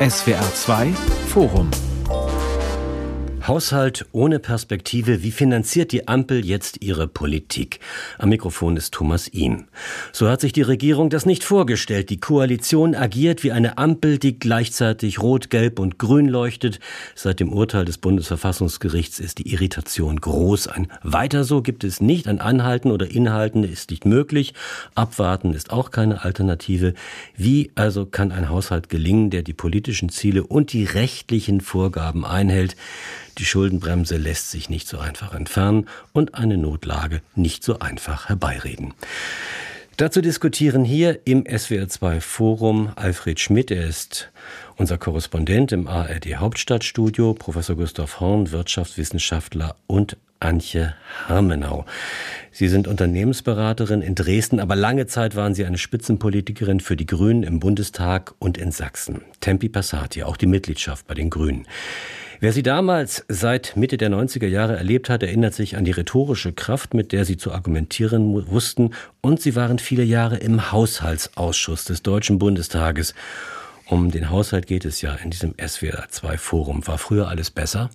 SWR 2 Forum Haushalt ohne Perspektive. Wie finanziert die Ampel jetzt ihre Politik? Am Mikrofon ist Thomas Ihm. So hat sich die Regierung das nicht vorgestellt. Die Koalition agiert wie eine Ampel, die gleichzeitig rot, gelb und grün leuchtet. Seit dem Urteil des Bundesverfassungsgerichts ist die Irritation groß. Ein weiter so gibt es nicht. Ein Anhalten oder Inhalten ist nicht möglich. Abwarten ist auch keine Alternative. Wie also kann ein Haushalt gelingen, der die politischen Ziele und die rechtlichen Vorgaben einhält? Die Schuldenbremse lässt sich nicht so einfach entfernen und eine Notlage nicht so einfach herbeireden. Dazu diskutieren hier im SWR2 Forum Alfred Schmidt. Er ist unser Korrespondent im ARD Hauptstadtstudio, Professor Gustav Horn, Wirtschaftswissenschaftler und Antje Hermenau. Sie sind Unternehmensberaterin in Dresden, aber lange Zeit waren Sie eine Spitzenpolitikerin für die Grünen im Bundestag und in Sachsen. Tempi Passati, auch die Mitgliedschaft bei den Grünen. Wer sie damals seit Mitte der 90er Jahre erlebt hat, erinnert sich an die rhetorische Kraft, mit der sie zu argumentieren wussten. Und sie waren viele Jahre im Haushaltsausschuss des Deutschen Bundestages. Um den Haushalt geht es ja in diesem SWR2-Forum. War früher alles besser?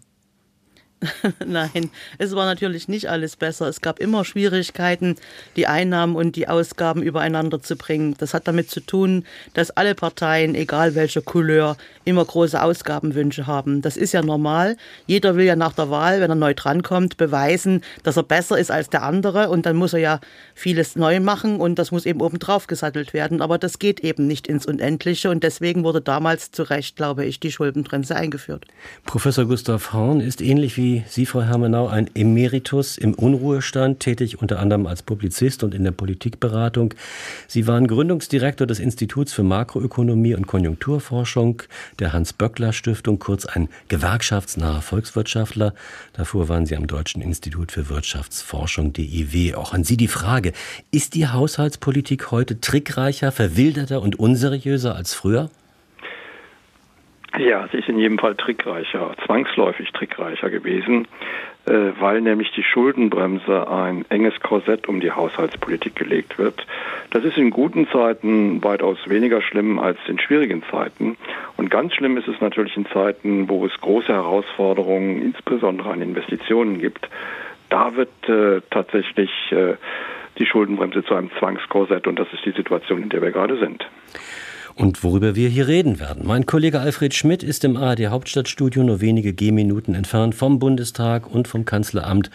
Nein, es war natürlich nicht alles besser. Es gab immer Schwierigkeiten, die Einnahmen und die Ausgaben übereinander zu bringen. Das hat damit zu tun, dass alle Parteien, egal welcher Couleur, immer große Ausgabenwünsche haben. Das ist ja normal. Jeder will ja nach der Wahl, wenn er neu drankommt, beweisen, dass er besser ist als der andere. Und dann muss er ja vieles neu machen und das muss eben obendrauf gesattelt werden. Aber das geht eben nicht ins Unendliche. Und deswegen wurde damals zu Recht, glaube ich, die Schuldenbremse eingeführt. Professor Gustav Horn ist ähnlich wie Sie, Frau Hermenau, ein Emeritus im Unruhestand, tätig unter anderem als Publizist und in der Politikberatung. Sie waren Gründungsdirektor des Instituts für Makroökonomie und Konjunkturforschung der Hans-Böckler-Stiftung, kurz ein gewerkschaftsnaher Volkswirtschaftler. Davor waren Sie am Deutschen Institut für Wirtschaftsforschung, DIW. Auch an Sie die Frage, ist die Haushaltspolitik heute trickreicher, verwilderter und unseriöser als früher? Ja, sie ist in jedem Fall trickreicher, zwangsläufig trickreicher gewesen, äh, weil nämlich die Schuldenbremse ein enges Korsett um die Haushaltspolitik gelegt wird. Das ist in guten Zeiten weitaus weniger schlimm als in schwierigen Zeiten. Und ganz schlimm ist es natürlich in Zeiten, wo es große Herausforderungen, insbesondere an Investitionen gibt. Da wird äh, tatsächlich äh, die Schuldenbremse zu einem Zwangskorsett und das ist die Situation, in der wir gerade sind und worüber wir hier reden werden. Mein Kollege Alfred Schmidt ist im ARD Hauptstadtstudio nur wenige Gehminuten entfernt vom Bundestag und vom Kanzleramt.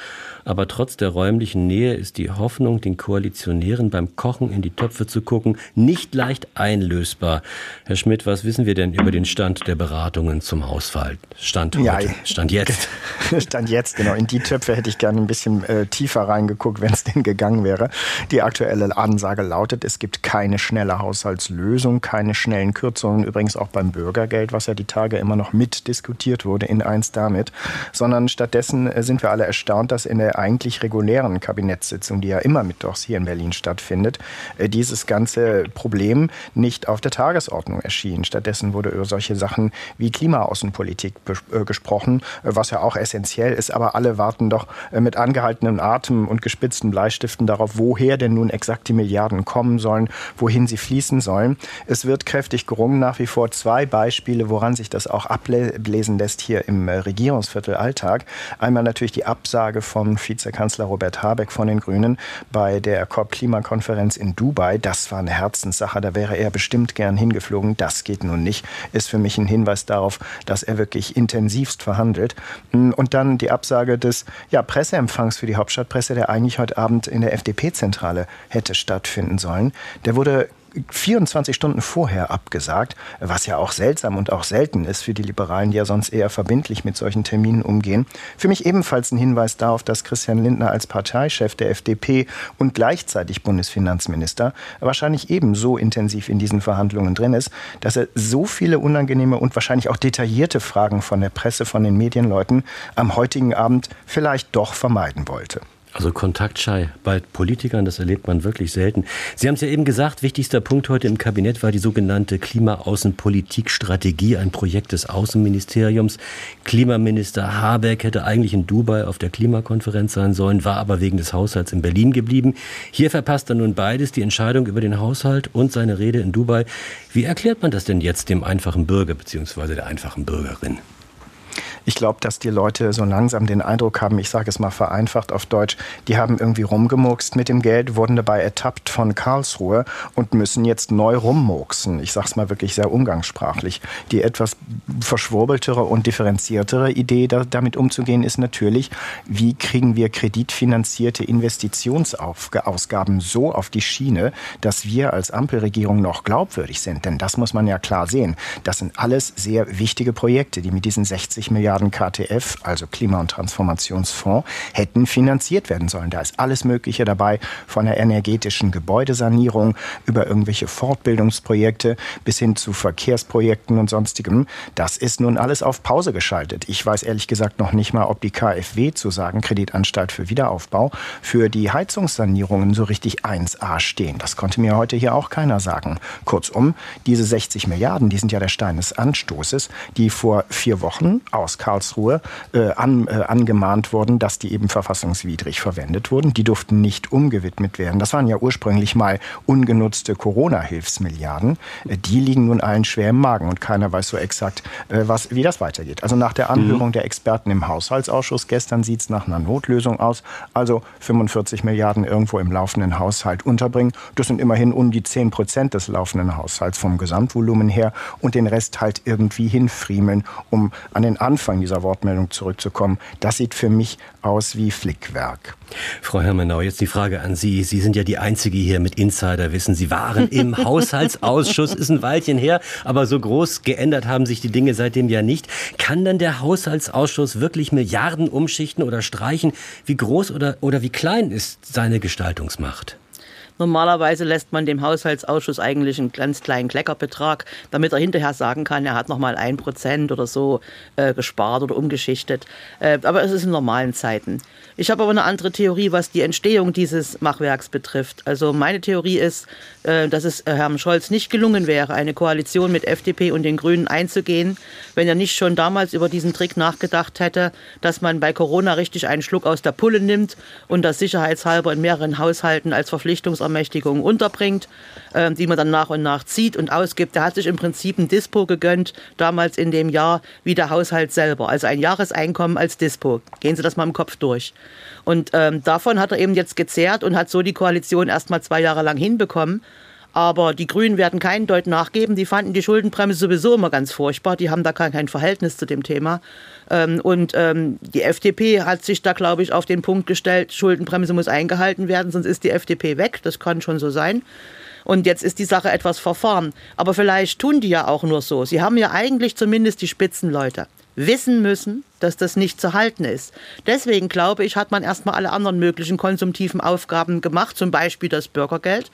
Aber trotz der räumlichen Nähe ist die Hoffnung, den Koalitionären beim Kochen in die Töpfe zu gucken, nicht leicht einlösbar. Herr Schmidt, was wissen wir denn über den Stand der Beratungen zum Hausfall? Stand heute, ja, Stand jetzt. Stand jetzt, genau. In die Töpfe hätte ich gerne ein bisschen äh, tiefer reingeguckt, wenn es denn gegangen wäre. Die aktuelle Ansage lautet, es gibt keine schnelle Haushaltslösung, keine keine schnellen Kürzungen, übrigens auch beim Bürgergeld, was ja die Tage immer noch mitdiskutiert wurde, in eins damit, sondern stattdessen äh, sind wir alle erstaunt, dass in der eigentlich regulären Kabinettssitzung, die ja immer mittwochs hier in Berlin stattfindet, äh, dieses ganze Problem nicht auf der Tagesordnung erschien. Stattdessen wurde über solche Sachen wie Klimaaußenpolitik äh, gesprochen, was ja auch essentiell ist, aber alle warten doch mit angehaltenem Atem und gespitzten Bleistiften darauf, woher denn nun exakt die Milliarden kommen sollen, wohin sie fließen sollen. Es wird wird kräftig gerungen. Nach wie vor zwei Beispiele, woran sich das auch ablesen lässt hier im äh, Regierungsviertel Alltag. Einmal natürlich die Absage von Vizekanzler Robert Habeck von den Grünen bei der COP-Klimakonferenz in Dubai. Das war eine Herzenssache. Da wäre er bestimmt gern hingeflogen. Das geht nun nicht. Ist für mich ein Hinweis darauf, dass er wirklich intensivst verhandelt. Mm, und dann die Absage des ja, Presseempfangs für die Hauptstadtpresse, der eigentlich heute Abend in der FDP-Zentrale hätte stattfinden sollen. Der wurde 24 Stunden vorher abgesagt, was ja auch seltsam und auch selten ist für die Liberalen, die ja sonst eher verbindlich mit solchen Terminen umgehen. Für mich ebenfalls ein Hinweis darauf, dass Christian Lindner als Parteichef der FDP und gleichzeitig Bundesfinanzminister wahrscheinlich ebenso intensiv in diesen Verhandlungen drin ist, dass er so viele unangenehme und wahrscheinlich auch detaillierte Fragen von der Presse, von den Medienleuten am heutigen Abend vielleicht doch vermeiden wollte. Also kontaktschei bei Politikern, das erlebt man wirklich selten. Sie haben es ja eben gesagt, wichtigster Punkt heute im Kabinett war die sogenannte Klimaaußenpolitikstrategie, ein Projekt des Außenministeriums. Klimaminister Habeck hätte eigentlich in Dubai auf der Klimakonferenz sein sollen, war aber wegen des Haushalts in Berlin geblieben. Hier verpasst er nun beides, die Entscheidung über den Haushalt und seine Rede in Dubai. Wie erklärt man das denn jetzt dem einfachen Bürger bzw. der einfachen Bürgerin? Ich glaube, dass die Leute so langsam den Eindruck haben, ich sage es mal vereinfacht auf Deutsch, die haben irgendwie rumgemurkst mit dem Geld, wurden dabei ertappt von Karlsruhe und müssen jetzt neu rummurksen. Ich sage es mal wirklich sehr umgangssprachlich. Die etwas verschwurbeltere und differenziertere Idee, da, damit umzugehen, ist natürlich, wie kriegen wir kreditfinanzierte Investitionsausgaben so auf die Schiene, dass wir als Ampelregierung noch glaubwürdig sind. Denn das muss man ja klar sehen. Das sind alles sehr wichtige Projekte, die mit diesen 60 Milliarden Milliarden KTF, also Klima- und Transformationsfonds, hätten finanziert werden sollen. Da ist alles Mögliche dabei, von der energetischen Gebäudesanierung über irgendwelche Fortbildungsprojekte bis hin zu Verkehrsprojekten und sonstigem. Das ist nun alles auf Pause geschaltet. Ich weiß ehrlich gesagt noch nicht mal, ob die KfW zu sagen, Kreditanstalt für Wiederaufbau, für die Heizungssanierungen so richtig 1a stehen. Das konnte mir heute hier auch keiner sagen. Kurzum, diese 60 Milliarden, die sind ja der Stein des Anstoßes, die vor vier Wochen aus Karlsruhe äh, an, äh, angemahnt wurden, dass die eben verfassungswidrig verwendet wurden. Die durften nicht umgewidmet werden. Das waren ja ursprünglich mal ungenutzte Corona-Hilfsmilliarden. Äh, die liegen nun allen schwer im Magen und keiner weiß so exakt, äh, was, wie das weitergeht. Also nach der Anhörung mhm. der Experten im Haushaltsausschuss gestern sieht es nach einer Notlösung aus. Also 45 Milliarden irgendwo im laufenden Haushalt unterbringen. Das sind immerhin um die 10 Prozent des laufenden Haushalts vom Gesamtvolumen her und den Rest halt irgendwie hinfriemeln, um an den Anfang Anfang dieser Wortmeldung zurückzukommen, das sieht für mich aus wie Flickwerk. Frau Hermenau, jetzt die Frage an Sie. Sie sind ja die Einzige hier mit Insiderwissen. Sie waren im Haushaltsausschuss, ist ein Weilchen her, aber so groß geändert haben sich die Dinge seitdem ja nicht. Kann dann der Haushaltsausschuss wirklich Milliarden umschichten oder streichen? Wie groß oder, oder wie klein ist seine Gestaltungsmacht? Normalerweise lässt man dem Haushaltsausschuss eigentlich einen ganz kleinen Kleckerbetrag, damit er hinterher sagen kann, er hat noch mal ein Prozent oder so äh, gespart oder umgeschichtet. Äh, aber es ist in normalen Zeiten. Ich habe aber eine andere Theorie, was die Entstehung dieses Machwerks betrifft. Also meine Theorie ist, äh, dass es äh, Herrn Scholz nicht gelungen wäre, eine Koalition mit FDP und den Grünen einzugehen, wenn er nicht schon damals über diesen Trick nachgedacht hätte, dass man bei Corona richtig einen Schluck aus der Pulle nimmt und das sicherheitshalber in mehreren Haushalten als Verpflichtungsermächtigung unterbringt, äh, die man dann nach und nach zieht und ausgibt. Er hat sich im Prinzip ein Dispo gegönnt, damals in dem Jahr wie der Haushalt selber. Also ein Jahreseinkommen als Dispo. Gehen Sie das mal im Kopf durch. Und ähm, davon hat er eben jetzt gezehrt und hat so die Koalition erst mal zwei Jahre lang hinbekommen. Aber die Grünen werden keinen Deut nachgeben. Die fanden die Schuldenbremse sowieso immer ganz furchtbar. Die haben da kein Verhältnis zu dem Thema. Ähm, und ähm, die FDP hat sich da, glaube ich, auf den Punkt gestellt, Schuldenbremse muss eingehalten werden, sonst ist die FDP weg. Das kann schon so sein. Und jetzt ist die Sache etwas verfahren. Aber vielleicht tun die ja auch nur so. Sie haben ja eigentlich zumindest die Spitzenleute wissen müssen, dass das nicht zu halten ist. Deswegen glaube ich, hat man erstmal alle anderen möglichen konsumtiven Aufgaben gemacht, zum Beispiel das Bürgergeld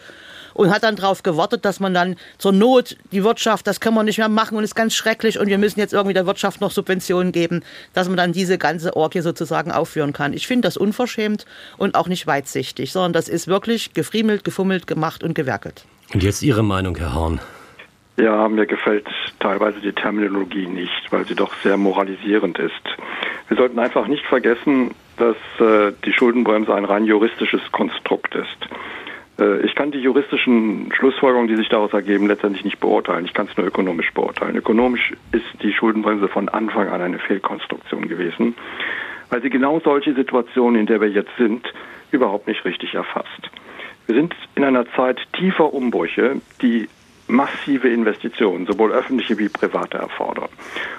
und hat dann darauf gewartet, dass man dann zur Not die Wirtschaft, das können wir nicht mehr machen und ist ganz schrecklich und wir müssen jetzt irgendwie der Wirtschaft noch Subventionen geben, dass man dann diese ganze Orgie sozusagen aufführen kann. Ich finde das unverschämt und auch nicht weitsichtig, sondern das ist wirklich gefriemelt, gefummelt, gemacht und gewerkelt. Und jetzt Ihre Meinung, Herr Horn. Ja, mir gefällt teilweise die Terminologie nicht, weil sie doch sehr moralisierend ist. Wir sollten einfach nicht vergessen, dass äh, die Schuldenbremse ein rein juristisches Konstrukt ist. Äh, ich kann die juristischen Schlussfolgerungen, die sich daraus ergeben, letztendlich nicht beurteilen. Ich kann es nur ökonomisch beurteilen. Ökonomisch ist die Schuldenbremse von Anfang an eine Fehlkonstruktion gewesen, weil sie genau solche Situationen, in der wir jetzt sind, überhaupt nicht richtig erfasst. Wir sind in einer Zeit tiefer Umbrüche, die massive Investitionen, sowohl öffentliche wie private, erfordern.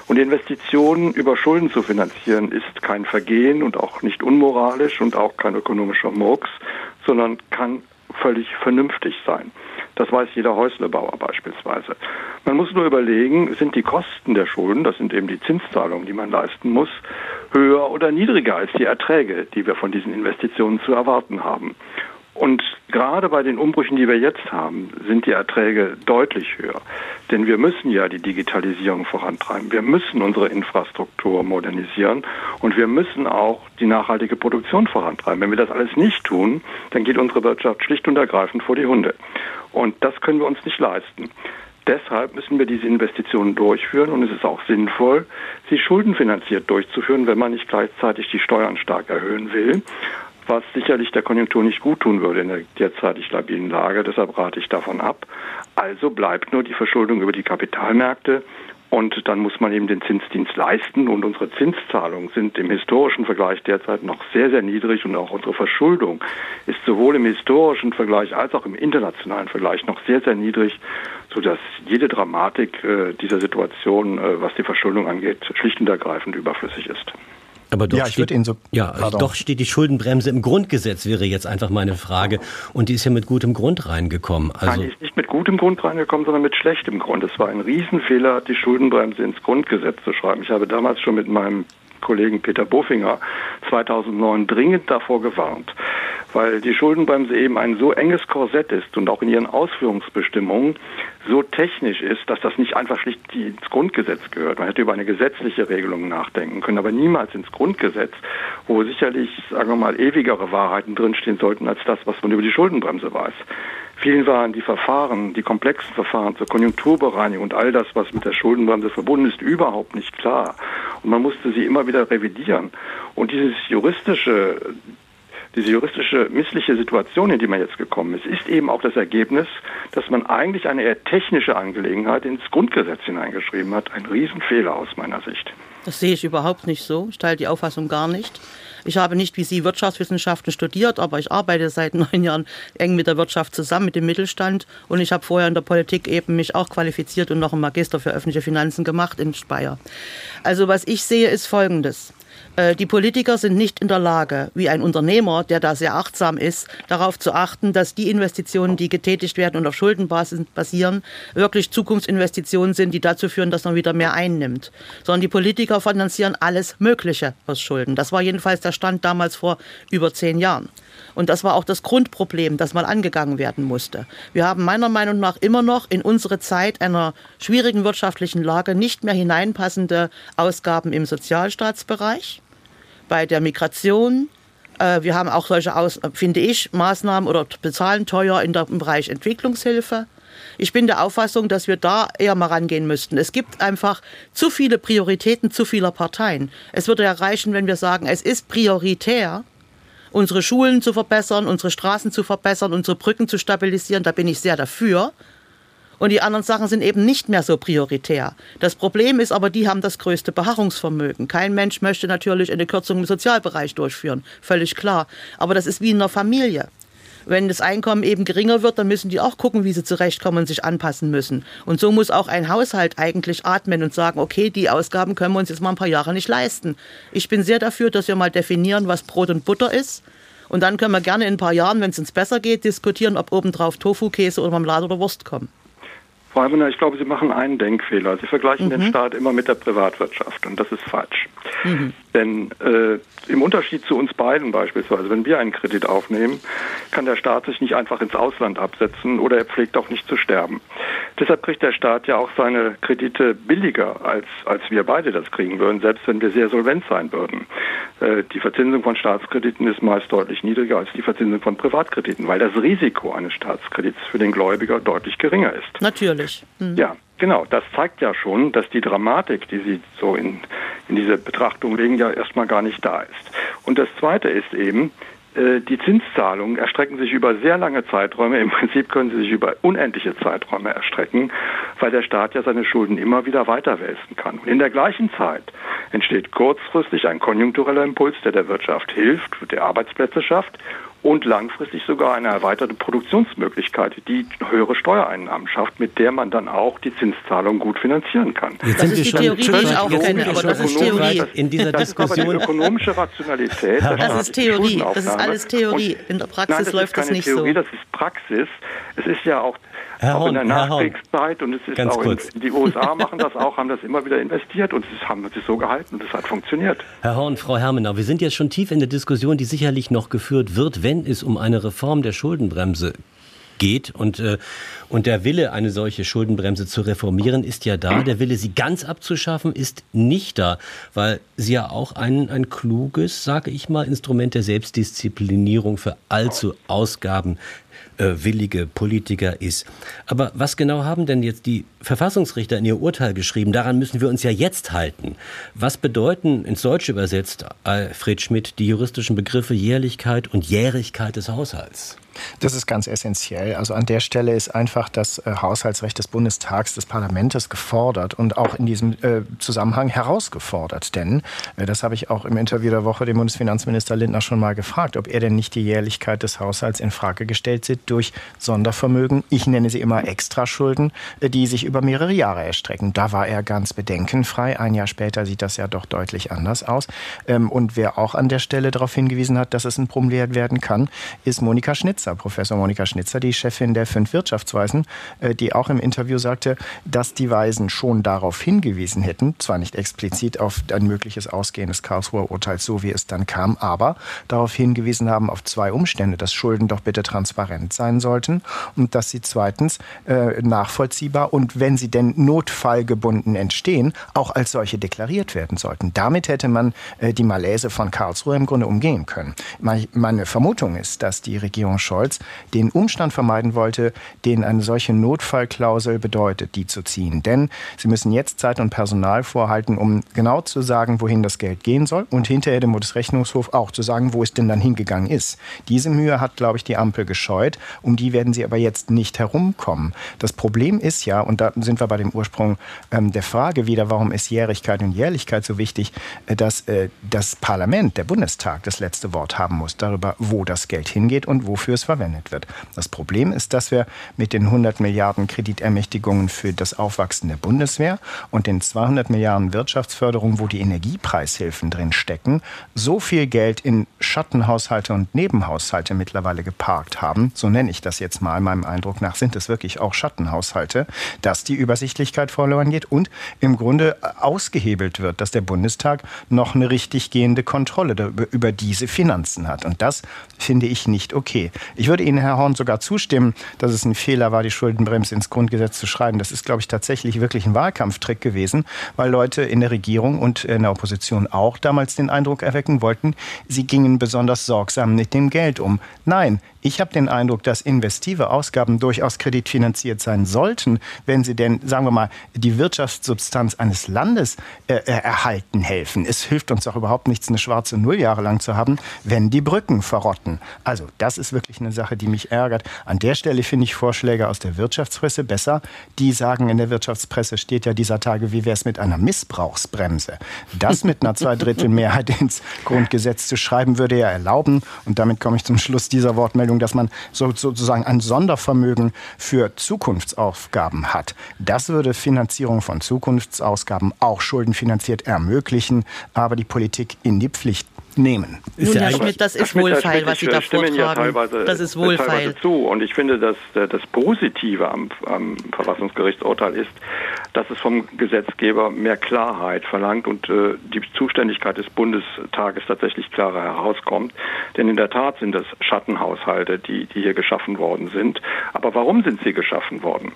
Und Investitionen über Schulden zu finanzieren, ist kein Vergehen und auch nicht unmoralisch und auch kein ökonomischer Murks, sondern kann völlig vernünftig sein. Das weiß jeder Häuslebauer beispielsweise. Man muss nur überlegen, sind die Kosten der Schulden, das sind eben die Zinszahlungen, die man leisten muss, höher oder niedriger als die Erträge, die wir von diesen Investitionen zu erwarten haben. Und gerade bei den Umbrüchen, die wir jetzt haben, sind die Erträge deutlich höher. Denn wir müssen ja die Digitalisierung vorantreiben. Wir müssen unsere Infrastruktur modernisieren und wir müssen auch die nachhaltige Produktion vorantreiben. Wenn wir das alles nicht tun, dann geht unsere Wirtschaft schlicht und ergreifend vor die Hunde. Und das können wir uns nicht leisten. Deshalb müssen wir diese Investitionen durchführen und es ist auch sinnvoll, sie schuldenfinanziert durchzuführen, wenn man nicht gleichzeitig die Steuern stark erhöhen will was sicherlich der Konjunktur nicht gut tun würde in der derzeitig labilen Lage. Deshalb rate ich davon ab. Also bleibt nur die Verschuldung über die Kapitalmärkte und dann muss man eben den Zinsdienst leisten. Und unsere Zinszahlungen sind im historischen Vergleich derzeit noch sehr, sehr niedrig. Und auch unsere Verschuldung ist sowohl im historischen Vergleich als auch im internationalen Vergleich noch sehr, sehr niedrig, sodass jede Dramatik äh, dieser Situation, äh, was die Verschuldung angeht, schlicht und ergreifend überflüssig ist. Aber doch, ja, ich steht, so, ja, doch steht die Schuldenbremse im Grundgesetz, wäre jetzt einfach meine Frage. Und die ist ja mit gutem Grund reingekommen. Also Nein, die ist nicht mit gutem Grund reingekommen, sondern mit schlechtem Grund. Es war ein Riesenfehler, die Schuldenbremse ins Grundgesetz zu schreiben. Ich habe damals schon mit meinem Kollegen Peter Bofinger 2009 dringend davor gewarnt, weil die Schuldenbremse eben ein so enges Korsett ist und auch in ihren Ausführungsbestimmungen so technisch ist, dass das nicht einfach schlicht ins Grundgesetz gehört. Man hätte über eine gesetzliche Regelung nachdenken können, aber niemals ins Grundgesetz, wo sicherlich, sagen wir mal, ewigere Wahrheiten drinstehen sollten als das, was man über die Schuldenbremse weiß. Vielen waren die Verfahren, die komplexen Verfahren zur Konjunkturbereinigung und all das, was mit der Schuldenbremse verbunden ist, überhaupt nicht klar. Und man musste sie immer wieder revidieren. Und dieses juristische, diese juristische missliche Situation, in die man jetzt gekommen ist, ist eben auch das Ergebnis, dass man eigentlich eine eher technische Angelegenheit ins Grundgesetz hineingeschrieben hat. Ein Riesenfehler aus meiner Sicht. Das sehe ich überhaupt nicht so. Ich teile die Auffassung gar nicht. Ich habe nicht wie Sie Wirtschaftswissenschaften studiert, aber ich arbeite seit neun Jahren eng mit der Wirtschaft zusammen, mit dem Mittelstand. Und ich habe vorher in der Politik eben mich auch qualifiziert und noch einen Magister für öffentliche Finanzen gemacht in Speyer. Also was ich sehe, ist Folgendes. Äh, die Politiker sind nicht in der Lage, wie ein Unternehmer, der da sehr achtsam ist, darauf zu achten, dass die Investitionen, die getätigt werden und auf Schuldenbasis basieren, wirklich Zukunftsinvestitionen sind, die dazu führen, dass man wieder mehr einnimmt. Sondern die Politiker finanzieren alles Mögliche aus Schulden. Das war jedenfalls der Stand damals vor über zehn Jahren. Und das war auch das Grundproblem, das mal angegangen werden musste. Wir haben meiner Meinung nach immer noch in unsere Zeit einer schwierigen wirtschaftlichen Lage nicht mehr hineinpassende Ausgaben im Sozialstaatsbereich bei der Migration. Äh, wir haben auch solche, Aus, finde ich, Maßnahmen oder bezahlen teuer in der, im Bereich Entwicklungshilfe. Ich bin der Auffassung, dass wir da eher mal rangehen müssten. Es gibt einfach zu viele Prioritäten zu vieler Parteien. Es würde ja reichen, wenn wir sagen, es ist prioritär, unsere Schulen zu verbessern, unsere Straßen zu verbessern, unsere Brücken zu stabilisieren. Da bin ich sehr dafür. Und die anderen Sachen sind eben nicht mehr so prioritär. Das Problem ist aber, die haben das größte Beharrungsvermögen. Kein Mensch möchte natürlich eine Kürzung im Sozialbereich durchführen, völlig klar. Aber das ist wie in einer Familie. Wenn das Einkommen eben geringer wird, dann müssen die auch gucken, wie sie zurechtkommen und sich anpassen müssen. Und so muss auch ein Haushalt eigentlich atmen und sagen, okay, die Ausgaben können wir uns jetzt mal ein paar Jahre nicht leisten. Ich bin sehr dafür, dass wir mal definieren, was Brot und Butter ist. Und dann können wir gerne in ein paar Jahren, wenn es uns besser geht, diskutieren, ob obendrauf Tofu, Käse oder Marmelade oder Wurst kommen. Frau Heimener, ich glaube, Sie machen einen Denkfehler. Sie vergleichen mhm. den Staat immer mit der Privatwirtschaft und das ist falsch. Mhm. Denn äh, im Unterschied zu uns beiden beispielsweise, wenn wir einen Kredit aufnehmen, kann der Staat sich nicht einfach ins Ausland absetzen oder er pflegt auch nicht zu sterben. Deshalb kriegt der Staat ja auch seine Kredite billiger, als, als wir beide das kriegen würden, selbst wenn wir sehr solvent sein würden. Äh, die Verzinsung von Staatskrediten ist meist deutlich niedriger als die Verzinsung von Privatkrediten, weil das Risiko eines Staatskredits für den Gläubiger deutlich geringer ist. Natürlich. Mhm. Ja, genau. Das zeigt ja schon, dass die Dramatik, die Sie so in, in diese Betrachtung legen, ja erstmal gar nicht da ist. Und das Zweite ist eben, äh, die Zinszahlungen erstrecken sich über sehr lange Zeiträume. Im Prinzip können sie sich über unendliche Zeiträume erstrecken, weil der Staat ja seine Schulden immer wieder weiterwälzen kann. Und in der gleichen Zeit entsteht kurzfristig ein konjunktureller Impuls, der der Wirtschaft hilft, der Arbeitsplätze schafft und langfristig sogar eine erweiterte Produktionsmöglichkeit, die höhere Steuereinnahmen schafft, mit der man dann auch die Zinszahlung gut finanzieren kann. Jetzt das ist die Theorie, die ich auch kenne, aber das ist Theorie. In dieser das Diskussion. Aber die ökonomische Rationalität. Das ist Theorie, das ist alles Theorie. In der Praxis Nein, das läuft das nicht Theorie, so. Das ist Praxis. Es ist ja auch Herr auch Horn, in der Nachkriegszeit und es ist Ganz auch kurz. In, die USA machen das auch, haben das immer wieder investiert und es haben sich so gehalten und es hat funktioniert. Herr Horn, Frau Hermenau, wir sind jetzt schon tief in der Diskussion, die sicherlich noch geführt wird, wenn wenn es um eine Reform der Schuldenbremse geht. Und, äh, und der Wille, eine solche Schuldenbremse zu reformieren, ist ja da. Der Wille, sie ganz abzuschaffen, ist nicht da, weil sie ja auch ein, ein kluges, sage ich mal, Instrument der Selbstdisziplinierung für allzu Ausgaben willige Politiker ist. Aber was genau haben denn jetzt die Verfassungsrichter in ihr Urteil geschrieben? Daran müssen wir uns ja jetzt halten. Was bedeuten ins Deutsche übersetzt, Alfred Schmidt, die juristischen Begriffe Jährlichkeit und Jährigkeit des Haushalts? Das ist ganz essentiell. Also an der Stelle ist einfach das äh, Haushaltsrecht des Bundestags, des Parlaments gefordert und auch in diesem äh, Zusammenhang herausgefordert. Denn, äh, das habe ich auch im Interview der Woche dem Bundesfinanzminister Lindner schon mal gefragt, ob er denn nicht die Jährlichkeit des Haushalts in Frage gestellt sieht durch Sondervermögen. Ich nenne sie immer Extraschulden, die sich über mehrere Jahre erstrecken. Da war er ganz bedenkenfrei. Ein Jahr später sieht das ja doch deutlich anders aus. Ähm, und wer auch an der Stelle darauf hingewiesen hat, dass es ein Problem werden kann, ist Monika Schnitzer. Schnitzer, Professor Monika Schnitzer, die Chefin der fünf Wirtschaftsweisen, äh, die auch im Interview sagte, dass die Weisen schon darauf hingewiesen hätten, zwar nicht explizit auf ein mögliches Ausgehen des Karlsruher Urteils, so wie es dann kam, aber darauf hingewiesen haben auf zwei Umstände, dass Schulden doch bitte transparent sein sollten und dass sie zweitens äh, nachvollziehbar und wenn sie denn notfallgebunden entstehen, auch als solche deklariert werden sollten. Damit hätte man äh, die Malaise von Karlsruhe im Grunde umgehen können. Meine Vermutung ist, dass die Regierung Scholz Scholz den Umstand vermeiden wollte, den eine solche Notfallklausel bedeutet, die zu ziehen. Denn sie müssen jetzt Zeit und Personal vorhalten, um genau zu sagen, wohin das Geld gehen soll und hinterher dem Bundesrechnungshof auch zu sagen, wo es denn dann hingegangen ist. Diese Mühe hat, glaube ich, die Ampel gescheut. Um die werden sie aber jetzt nicht herumkommen. Das Problem ist ja, und da sind wir bei dem Ursprung ähm, der Frage wieder, warum ist Jährigkeit und Jährlichkeit so wichtig, äh, dass äh, das Parlament, der Bundestag, das letzte Wort haben muss darüber, wo das Geld hingeht und wofür es verwendet wird. Das Problem ist, dass wir mit den 100 Milliarden Kreditermächtigungen für das Aufwachsen der Bundeswehr und den 200 Milliarden Wirtschaftsförderung, wo die Energiepreishilfen drin stecken, so viel Geld in Schattenhaushalte und Nebenhaushalte mittlerweile geparkt haben, so nenne ich das jetzt mal, meinem Eindruck nach sind es wirklich auch Schattenhaushalte, dass die Übersichtlichkeit verloren geht und im Grunde ausgehebelt wird, dass der Bundestag noch eine richtig gehende Kontrolle über diese Finanzen hat. Und das finde ich nicht okay. Ich würde Ihnen, Herr Horn, sogar zustimmen, dass es ein Fehler war, die Schuldenbremse ins Grundgesetz zu schreiben. Das ist, glaube ich, tatsächlich wirklich ein Wahlkampftrick gewesen, weil Leute in der Regierung und in der Opposition auch damals den Eindruck erwecken wollten, sie gingen besonders sorgsam mit dem Geld um. Nein, ich habe den Eindruck, dass investive Ausgaben durchaus kreditfinanziert sein sollten, wenn sie denn, sagen wir mal, die Wirtschaftssubstanz eines Landes äh, äh erhalten helfen. Es hilft uns auch überhaupt nichts, eine schwarze Null Jahre lang zu haben, wenn die Brücken verrotten. Also das ist wirklich eine Sache, die mich ärgert. An der Stelle finde ich Vorschläge aus der Wirtschaftspresse besser. Die sagen, in der Wirtschaftspresse steht ja dieser Tage, wie wäre es mit einer Missbrauchsbremse. Das mit einer Zweidrittelmehrheit ins Grundgesetz zu schreiben, würde ja erlauben, und damit komme ich zum Schluss dieser Wortmeldung, Vorstellung, dass man so, sozusagen ein Sondervermögen für Zukunftsaufgaben hat. Das würde Finanzierung von Zukunftsausgaben auch schuldenfinanziert ermöglichen, aber die Politik in die Pflicht nehmen. Nun, Herr Schmidt, das ist wohlfeil, was Sie da vortragen. Ja teilweise, das ist wohlfeil. zu. Und ich finde, dass das Positive am, am Verfassungsgerichtsurteil ist, dass es vom Gesetzgeber mehr Klarheit verlangt und äh, die Zuständigkeit des Bundestages tatsächlich klarer herauskommt. Denn in der Tat sind das Schattenhaushalte, die, die hier geschaffen worden sind. Aber warum sind sie geschaffen worden?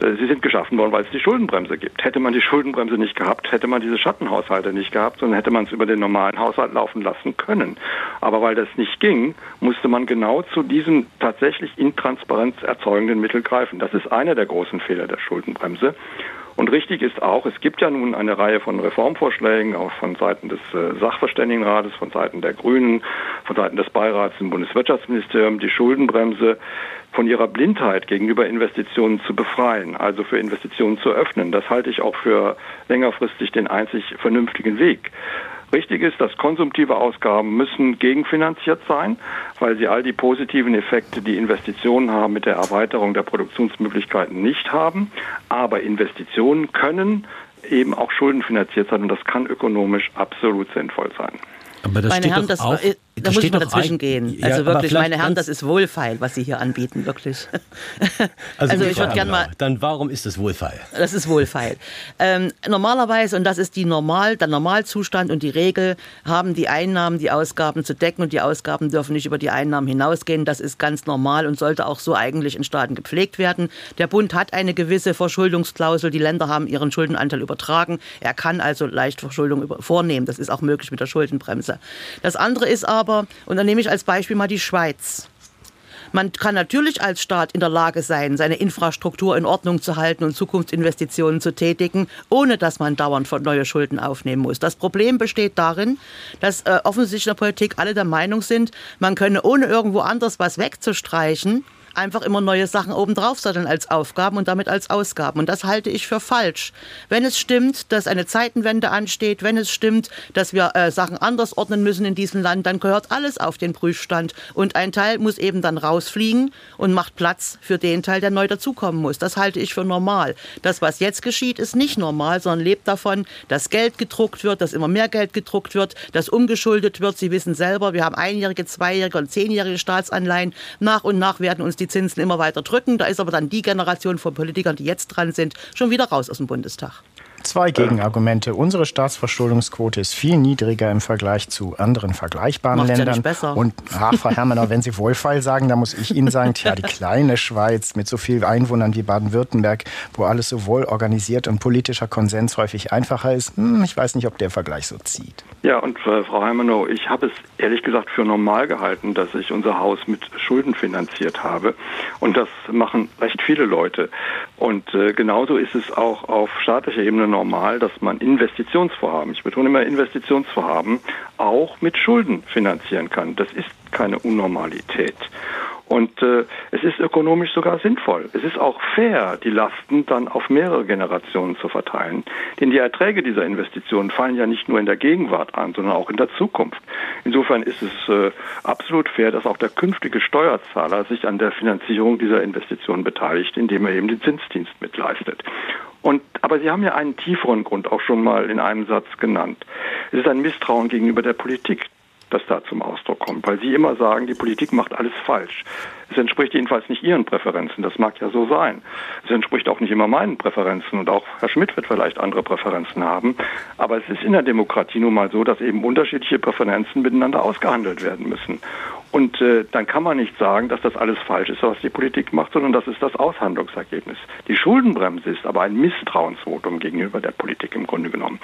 Äh, sie sind geschaffen worden, weil es die Schuldenbremse gibt. Hätte man die Schuldenbremse nicht gehabt, hätte man diese Schattenhaushalte nicht gehabt, sondern hätte man es über den normalen Haushalt laufen lassen können. Aber weil das nicht ging, musste man genau zu diesem tatsächlich Intransparenz erzeugenden Mittel greifen. Das ist einer der großen Fehler der Schuldenbremse. Und richtig ist auch, es gibt ja nun eine Reihe von Reformvorschlägen, auch von Seiten des äh, Sachverständigenrates, von Seiten der Grünen, von Seiten des Beirats im Bundeswirtschaftsministerium, die Schuldenbremse von ihrer Blindheit gegenüber Investitionen zu befreien, also für Investitionen zu öffnen. Das halte ich auch für längerfristig den einzig vernünftigen Weg. Richtig ist, dass konsumtive Ausgaben müssen gegenfinanziert sein, weil sie all die positiven Effekte, die Investitionen haben, mit der Erweiterung der Produktionsmöglichkeiten nicht haben. Aber Investitionen können eben auch schuldenfinanziert sein und das kann ökonomisch absolut sinnvoll sein. Aber das Meine steht Herren, das auch da muss ich mal dazwischen gehen. Also wirklich, meine Herren, das ist wohlfeil, was Sie hier anbieten, wirklich. Also, also ich würde gerne mal. Dann warum ist es wohlfeil? Das ist wohlfeil. Ähm, normalerweise, und das ist die Normal, der Normalzustand und die Regel, haben die Einnahmen die Ausgaben zu decken und die Ausgaben dürfen nicht über die Einnahmen hinausgehen. Das ist ganz normal und sollte auch so eigentlich in Staaten gepflegt werden. Der Bund hat eine gewisse Verschuldungsklausel. Die Länder haben ihren Schuldenanteil übertragen. Er kann also leicht Verschuldung vornehmen. Das ist auch möglich mit der Schuldenbremse. Das andere ist aber, aber, und dann nehme ich als Beispiel mal die Schweiz. Man kann natürlich als Staat in der Lage sein, seine Infrastruktur in Ordnung zu halten und Zukunftsinvestitionen zu tätigen, ohne dass man dauernd neue Schulden aufnehmen muss. Das Problem besteht darin, dass äh, offensichtlich in der Politik alle der Meinung sind, man könne ohne irgendwo anders was wegzustreichen, einfach immer neue Sachen obendrauf satteln als Aufgaben und damit als Ausgaben. Und das halte ich für falsch. Wenn es stimmt, dass eine Zeitenwende ansteht, wenn es stimmt, dass wir äh, Sachen anders ordnen müssen in diesem Land, dann gehört alles auf den Prüfstand. Und ein Teil muss eben dann rausfliegen und macht Platz für den Teil, der neu dazukommen muss. Das halte ich für normal. Das, was jetzt geschieht, ist nicht normal, sondern lebt davon, dass Geld gedruckt wird, dass immer mehr Geld gedruckt wird, dass umgeschuldet wird. Sie wissen selber, wir haben einjährige, zweijährige und zehnjährige Staatsanleihen. Nach und nach werden uns die Zinsen immer weiter drücken. Da ist aber dann die Generation von Politikern, die jetzt dran sind, schon wieder raus aus dem Bundestag. Zwei Gegenargumente. Unsere Staatsverschuldungsquote ist viel niedriger im Vergleich zu anderen vergleichbaren Macht's Ländern. Ja und ach, Frau Herrmann, wenn Sie wohlfeil sagen, dann muss ich Ihnen sagen, tja, die kleine Schweiz mit so vielen Einwohnern wie Baden-Württemberg, wo alles so wohl organisiert und politischer Konsens häufig einfacher ist, hm, ich weiß nicht, ob der Vergleich so zieht. Ja, und äh, Frau Hermanow, ich habe es ehrlich gesagt für normal gehalten, dass ich unser Haus mit Schulden finanziert habe. Und das machen recht viele Leute. Und äh, genauso ist es auch auf staatlicher Ebene normal, dass man Investitionsvorhaben, ich betone immer Investitionsvorhaben, auch mit Schulden finanzieren kann. Das ist keine Unnormalität. Und äh, es ist ökonomisch sogar sinnvoll. Es ist auch fair, die Lasten dann auf mehrere Generationen zu verteilen. Denn die Erträge dieser Investitionen fallen ja nicht nur in der Gegenwart an, sondern auch in der Zukunft. Insofern ist es äh, absolut fair, dass auch der künftige Steuerzahler sich an der Finanzierung dieser Investitionen beteiligt, indem er eben den Zinsdienst mitleistet. Und, aber Sie haben ja einen tieferen Grund auch schon mal in einem Satz genannt. Es ist ein Misstrauen gegenüber der Politik, das da zum Ausdruck kommt, weil Sie immer sagen, die Politik macht alles falsch. Es entspricht jedenfalls nicht Ihren Präferenzen, das mag ja so sein. Es entspricht auch nicht immer meinen Präferenzen und auch Herr Schmidt wird vielleicht andere Präferenzen haben. Aber es ist in der Demokratie nun mal so, dass eben unterschiedliche Präferenzen miteinander ausgehandelt werden müssen. Und äh, dann kann man nicht sagen, dass das alles falsch ist, was die Politik macht, sondern das ist das Aushandlungsergebnis. Die Schuldenbremse ist aber ein Misstrauensvotum gegenüber der Politik im Grunde genommen.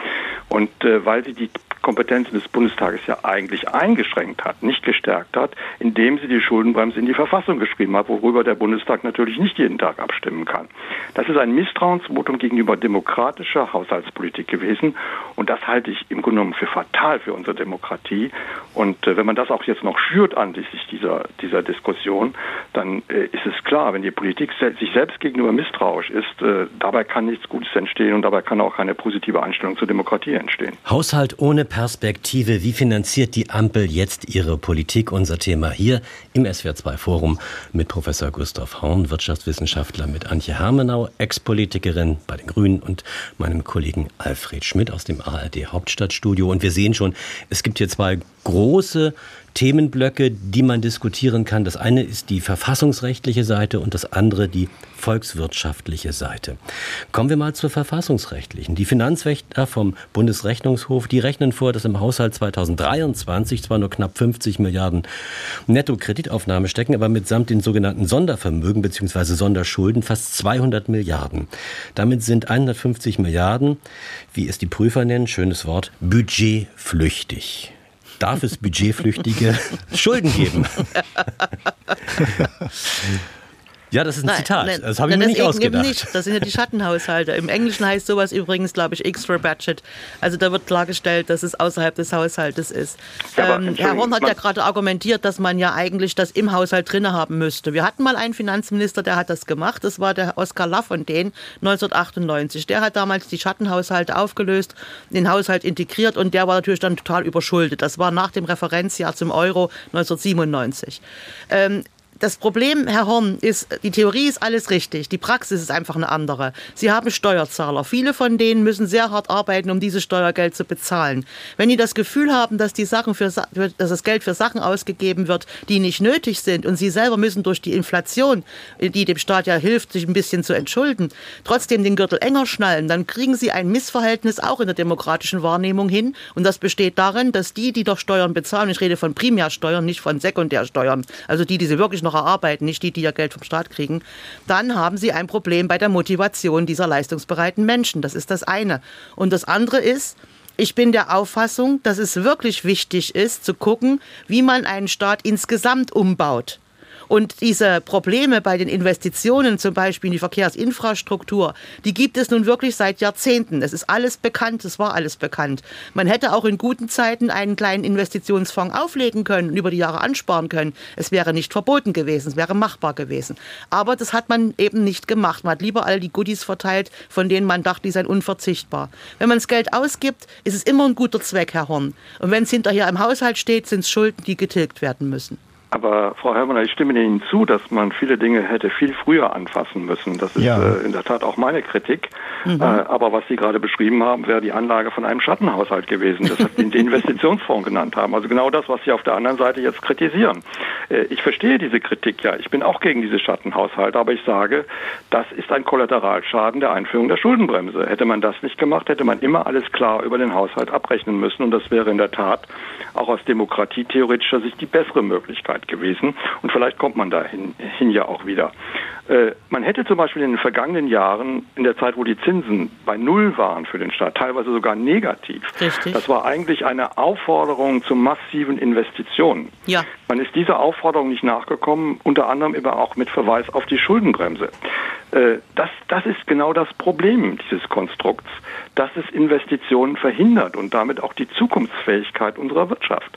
Und äh, weil sie die Kompetenzen des Bundestages ja eigentlich eingeschränkt hat, nicht gestärkt hat, indem sie die Schuldenbremse in die Verfassung geschrieben hat, worüber der Bundestag natürlich nicht jeden Tag abstimmen kann. Das ist ein Misstrauensvotum gegenüber demokratischer Haushaltspolitik gewesen. Und das halte ich im Grunde genommen für fatal für unsere Demokratie. Und äh, wenn man das auch jetzt noch schürt an anlässlich dieser, dieser Diskussion, dann äh, ist es klar, wenn die Politik sich selbst gegenüber misstrauisch ist, äh, dabei kann nichts Gutes entstehen und dabei kann auch keine positive Einstellung zur Demokratie entstehen. Haushalt ohne Perspektive. Wie finanziert die Ampel jetzt ihre Politik? Unser Thema hier im SWR2 Forum mit Professor Gustav Horn, Wirtschaftswissenschaftler, mit Antje Hermenau, Ex-Politikerin bei den Grünen und meinem Kollegen Alfred Schmidt aus dem ARD Hauptstadtstudio. Und wir sehen schon, es gibt hier zwei große Themenblöcke, die man diskutieren kann. Das eine ist die verfassungsrechtliche Seite und das andere die volkswirtschaftliche Seite. Kommen wir mal zur verfassungsrechtlichen. Die Finanzwächter vom Bundesrechnungshof, die rechnen vor, dass im Haushalt 2023 zwar nur knapp 50 Milliarden Netto-Kreditaufnahme stecken, aber mitsamt den sogenannten Sondervermögen bzw. Sonderschulden fast 200 Milliarden. Damit sind 150 Milliarden, wie es die Prüfer nennen, schönes Wort, budgetflüchtig darf es budgetflüchtige Schulden geben. Ja, das ist ein nein, Zitat. Nein, das habe ich mir nicht ausgedacht. Nicht. Das sind ja die Schattenhaushalte. Im Englischen heißt sowas übrigens, glaube ich, extra budget. Also da wird klargestellt, dass es außerhalb des Haushaltes ist. Ähm, Herr Horn hat ja gerade argumentiert, dass man ja eigentlich das im Haushalt drinne haben müsste. Wir hatten mal einen Finanzminister, der hat das gemacht. Das war der Oskar Lafontaine 1998. Der hat damals die Schattenhaushalte aufgelöst, den Haushalt integriert und der war natürlich dann total überschuldet. Das war nach dem Referenzjahr zum Euro 1997. Ähm, das Problem, Herr Horn, ist, die Theorie ist alles richtig. Die Praxis ist einfach eine andere. Sie haben Steuerzahler. Viele von denen müssen sehr hart arbeiten, um dieses Steuergeld zu bezahlen. Wenn die das Gefühl haben, dass die Sachen für, dass das Geld für Sachen ausgegeben wird, die nicht nötig sind und sie selber müssen durch die Inflation, die dem Staat ja hilft, sich ein bisschen zu entschulden, trotzdem den Gürtel enger schnallen, dann kriegen sie ein Missverhältnis auch in der demokratischen Wahrnehmung hin. Und das besteht darin, dass die, die doch Steuern bezahlen, ich rede von Primärsteuern, nicht von Sekundärsteuern, also die, die sie wirklich noch erarbeiten, nicht die, die ja Geld vom Staat kriegen, dann haben sie ein Problem bei der Motivation dieser leistungsbereiten Menschen. Das ist das eine. Und das andere ist, ich bin der Auffassung, dass es wirklich wichtig ist, zu gucken, wie man einen Staat insgesamt umbaut. Und diese Probleme bei den Investitionen, zum Beispiel in die Verkehrsinfrastruktur, die gibt es nun wirklich seit Jahrzehnten. Es ist alles bekannt, es war alles bekannt. Man hätte auch in guten Zeiten einen kleinen Investitionsfonds auflegen können und über die Jahre ansparen können. Es wäre nicht verboten gewesen, es wäre machbar gewesen. Aber das hat man eben nicht gemacht. Man hat lieber all die Goodies verteilt, von denen man dachte, die seien unverzichtbar. Wenn man das Geld ausgibt, ist es immer ein guter Zweck, Herr Horn. Und wenn es hinterher im Haushalt steht, sind es Schulden, die getilgt werden müssen. Aber Frau Herrmann, ich stimme Ihnen zu, dass man viele Dinge hätte viel früher anfassen müssen. Das ist ja. äh, in der Tat auch meine Kritik. Mhm. Äh, aber was Sie gerade beschrieben haben, wäre die Anlage von einem Schattenhaushalt gewesen. Das hat den Investitionsfonds genannt haben. Also genau das, was Sie auf der anderen Seite jetzt kritisieren. Äh, ich verstehe diese Kritik ja. Ich bin auch gegen diese Schattenhaushalte, aber ich sage, das ist ein Kollateralschaden der Einführung der Schuldenbremse. Hätte man das nicht gemacht, hätte man immer alles klar über den Haushalt abrechnen müssen. Und das wäre in der Tat auch aus demokratietheoretischer Sicht die bessere Möglichkeit gewesen. Und vielleicht kommt man dahin hin ja auch wieder. Äh, man hätte zum Beispiel in den vergangenen Jahren, in der Zeit, wo die Zinsen bei Null waren für den Staat, teilweise sogar negativ, Richtig. das war eigentlich eine Aufforderung zu massiven Investitionen. Ja. Man ist dieser Aufforderung nicht nachgekommen, unter anderem eben auch mit Verweis auf die Schuldenbremse. Äh, das, das ist genau das Problem dieses Konstrukts, dass es Investitionen verhindert und damit auch die Zukunftsfähigkeit unserer Wirtschaft.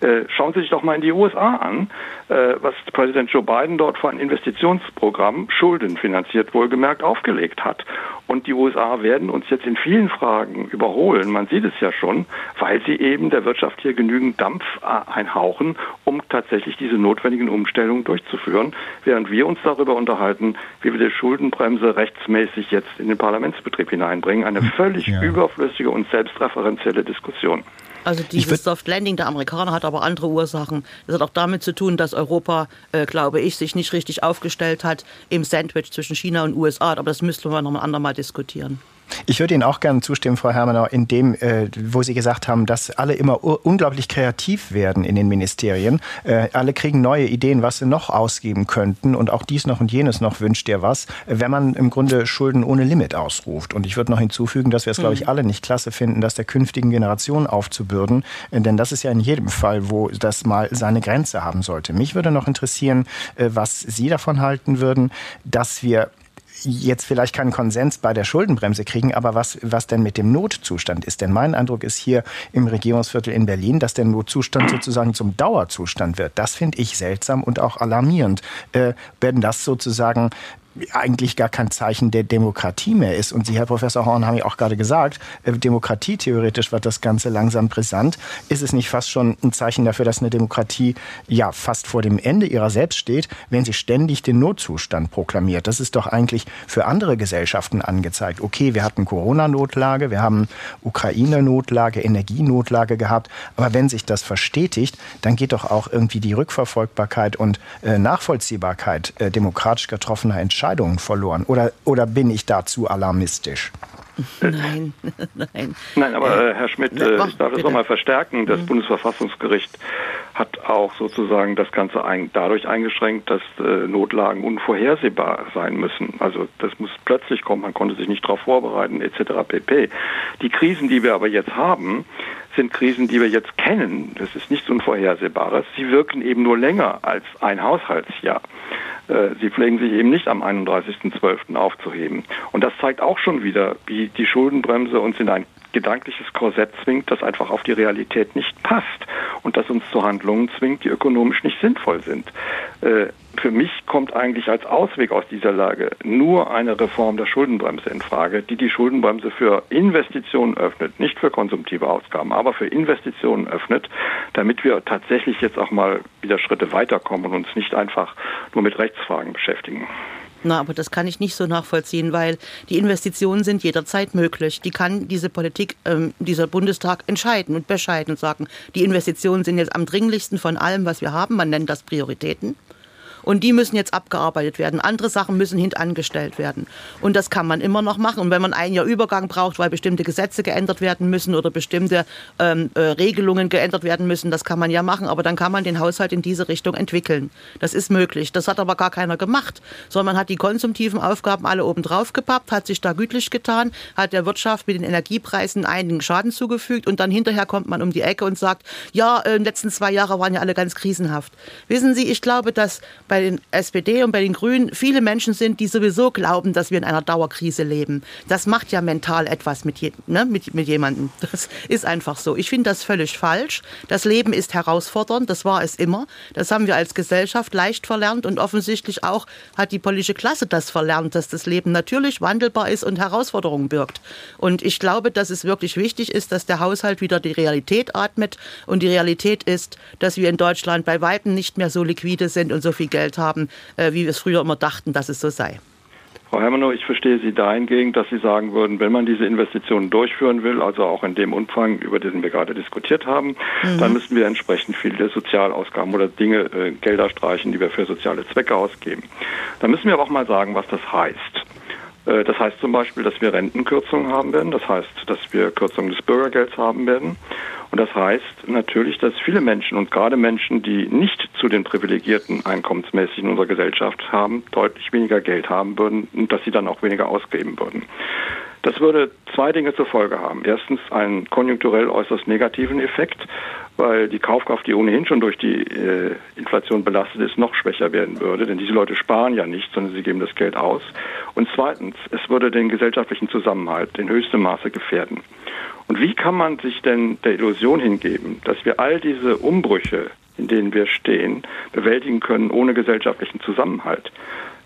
Äh, schauen Sie sich doch mal in die USA an, äh, was Präsident Joe Biden dort für ein Investitionsprogramm, schuldenfinanziert wohlgemerkt, aufgelegt hat. Und die USA werden uns jetzt in vielen Fragen überholen. Man sieht es ja schon, weil sie eben der Wirtschaft hier genügend Dampf einhauchen, um tatsächlich diese notwendigen Umstellungen durchzuführen, während wir uns darüber unterhalten, wie wir die Schuldenbremse rechtsmäßig jetzt in den Parlamentsbetrieb hineinbringen. Eine hm, völlig ja. überflüssige und selbstreferenzielle Diskussion. Also dieses Soft Landing der Amerikaner hat aber andere Ursachen. Das hat auch damit zu tun, dass Europa, äh, glaube ich, sich nicht richtig aufgestellt hat im Sandwich zwischen China und USA. Aber das müssten wir noch ein andermal diskutieren. Ich würde Ihnen auch gerne zustimmen, Frau Hermanauer, in dem, äh, wo Sie gesagt haben, dass alle immer unglaublich kreativ werden in den Ministerien. Äh, alle kriegen neue Ideen, was sie noch ausgeben könnten und auch dies noch und jenes noch wünscht ihr was, wenn man im Grunde Schulden ohne Limit ausruft. Und ich würde noch hinzufügen, dass wir es, glaube ich, mhm. alle nicht klasse finden, das der künftigen Generation aufzubürden, äh, denn das ist ja in jedem Fall, wo das mal seine Grenze haben sollte. Mich würde noch interessieren, äh, was Sie davon halten würden, dass wir jetzt vielleicht keinen Konsens bei der Schuldenbremse kriegen, aber was, was denn mit dem Notzustand ist? Denn mein Eindruck ist hier im Regierungsviertel in Berlin, dass der Notzustand sozusagen zum Dauerzustand wird. Das finde ich seltsam und auch alarmierend. Äh, werden das sozusagen eigentlich gar kein Zeichen der Demokratie mehr ist. Und Sie, Herr Professor Horn, haben ja auch gerade gesagt, äh, Demokratie theoretisch wird das Ganze langsam brisant. Ist es nicht fast schon ein Zeichen dafür, dass eine Demokratie ja fast vor dem Ende ihrer selbst steht, wenn sie ständig den Notzustand proklamiert? Das ist doch eigentlich für andere Gesellschaften angezeigt. Okay, wir hatten Corona-Notlage, wir haben Ukraine-Notlage, Energienotlage gehabt. Aber wenn sich das verstetigt, dann geht doch auch irgendwie die Rückverfolgbarkeit und äh, Nachvollziehbarkeit äh, demokratisch getroffener Entscheidungen Entscheidungen verloren? Oder, oder bin ich dazu alarmistisch? Nein, nein. Nein, aber äh, Herr Schmidt, äh, ich darf es nochmal verstärken. Das mhm. Bundesverfassungsgericht hat auch sozusagen das Ganze ein, dadurch eingeschränkt, dass äh, Notlagen unvorhersehbar sein müssen. Also das muss plötzlich kommen, man konnte sich nicht darauf vorbereiten, etc. pp. Die Krisen, die wir aber jetzt haben, sind Krisen, die wir jetzt kennen. Das ist nichts Unvorhersehbares. Sie wirken eben nur länger als ein Haushaltsjahr. Äh, sie pflegen sich eben nicht am 31.12. aufzuheben. Und das zeigt auch schon wieder, wie die Schuldenbremse uns in ein gedankliches Korsett zwingt, das einfach auf die Realität nicht passt. und das uns zu Handlungen zwingt, die ökonomisch nicht sinnvoll sind. Äh, für mich kommt eigentlich als Ausweg aus dieser Lage nur eine Reform der Schuldenbremse in Frage, die die Schuldenbremse für Investitionen öffnet, nicht für konsumtive Ausgaben, aber für Investitionen öffnet, damit wir tatsächlich jetzt auch mal wieder Schritte weiterkommen und uns nicht einfach nur mit Rechtsfragen beschäftigen. Na, aber das kann ich nicht so nachvollziehen, weil die Investitionen sind jederzeit möglich. Die kann diese Politik, ähm, dieser Bundestag entscheiden und bescheiden und sagen, die Investitionen sind jetzt am dringlichsten von allem, was wir haben. Man nennt das Prioritäten und die müssen jetzt abgearbeitet werden. Andere Sachen müssen hintangestellt werden. Und das kann man immer noch machen. Und wenn man ein Jahr Übergang braucht, weil bestimmte Gesetze geändert werden müssen oder bestimmte ähm, äh, Regelungen geändert werden müssen, das kann man ja machen. Aber dann kann man den Haushalt in diese Richtung entwickeln. Das ist möglich. Das hat aber gar keiner gemacht, sondern man hat die konsumtiven Aufgaben alle oben drauf gepappt, hat sich da gütlich getan, hat der Wirtschaft mit den Energiepreisen einigen Schaden zugefügt und dann hinterher kommt man um die Ecke und sagt, ja, äh, den letzten zwei Jahre waren ja alle ganz krisenhaft. Wissen Sie, ich glaube, dass bei bei den SPD und bei den Grünen viele Menschen sind, die sowieso glauben, dass wir in einer Dauerkrise leben. Das macht ja mental etwas mit, je, ne, mit, mit jemandem. Das ist einfach so. Ich finde das völlig falsch. Das Leben ist herausfordernd, das war es immer. Das haben wir als Gesellschaft leicht verlernt und offensichtlich auch hat die politische Klasse das verlernt, dass das Leben natürlich wandelbar ist und Herausforderungen birgt. Und ich glaube, dass es wirklich wichtig ist, dass der Haushalt wieder die Realität atmet. Und die Realität ist, dass wir in Deutschland bei Weitem nicht mehr so liquide sind und so viel Geld dargestellt haben, äh, wie wir es früher immer dachten, dass es so sei. Frau Hermanow, ich verstehe Sie dahingehend, dass Sie sagen würden, wenn man diese Investitionen durchführen will, also auch in dem Umfang, über den wir gerade diskutiert haben, mhm. dann müssen wir entsprechend viele Sozialausgaben oder Dinge, äh, Gelder streichen, die wir für soziale Zwecke ausgeben. Da müssen wir aber auch mal sagen, was das heißt. Äh, das heißt zum Beispiel, dass wir Rentenkürzungen haben werden. Das heißt, dass wir Kürzungen des Bürgergelds haben werden. Und das heißt natürlich, dass viele Menschen und gerade Menschen, die nicht zu den privilegierten einkommensmäßig in unserer Gesellschaft haben, deutlich weniger Geld haben würden und dass sie dann auch weniger ausgeben würden. Das würde zwei Dinge zur Folge haben. Erstens einen konjunkturell äußerst negativen Effekt, weil die Kaufkraft, die ohnehin schon durch die äh, Inflation belastet ist, noch schwächer werden würde. Denn diese Leute sparen ja nicht, sondern sie geben das Geld aus. Und zweitens, es würde den gesellschaftlichen Zusammenhalt in höchstem Maße gefährden. Und wie kann man sich denn der Illusion hingeben, dass wir all diese Umbrüche, in denen wir stehen, bewältigen können ohne gesellschaftlichen Zusammenhalt?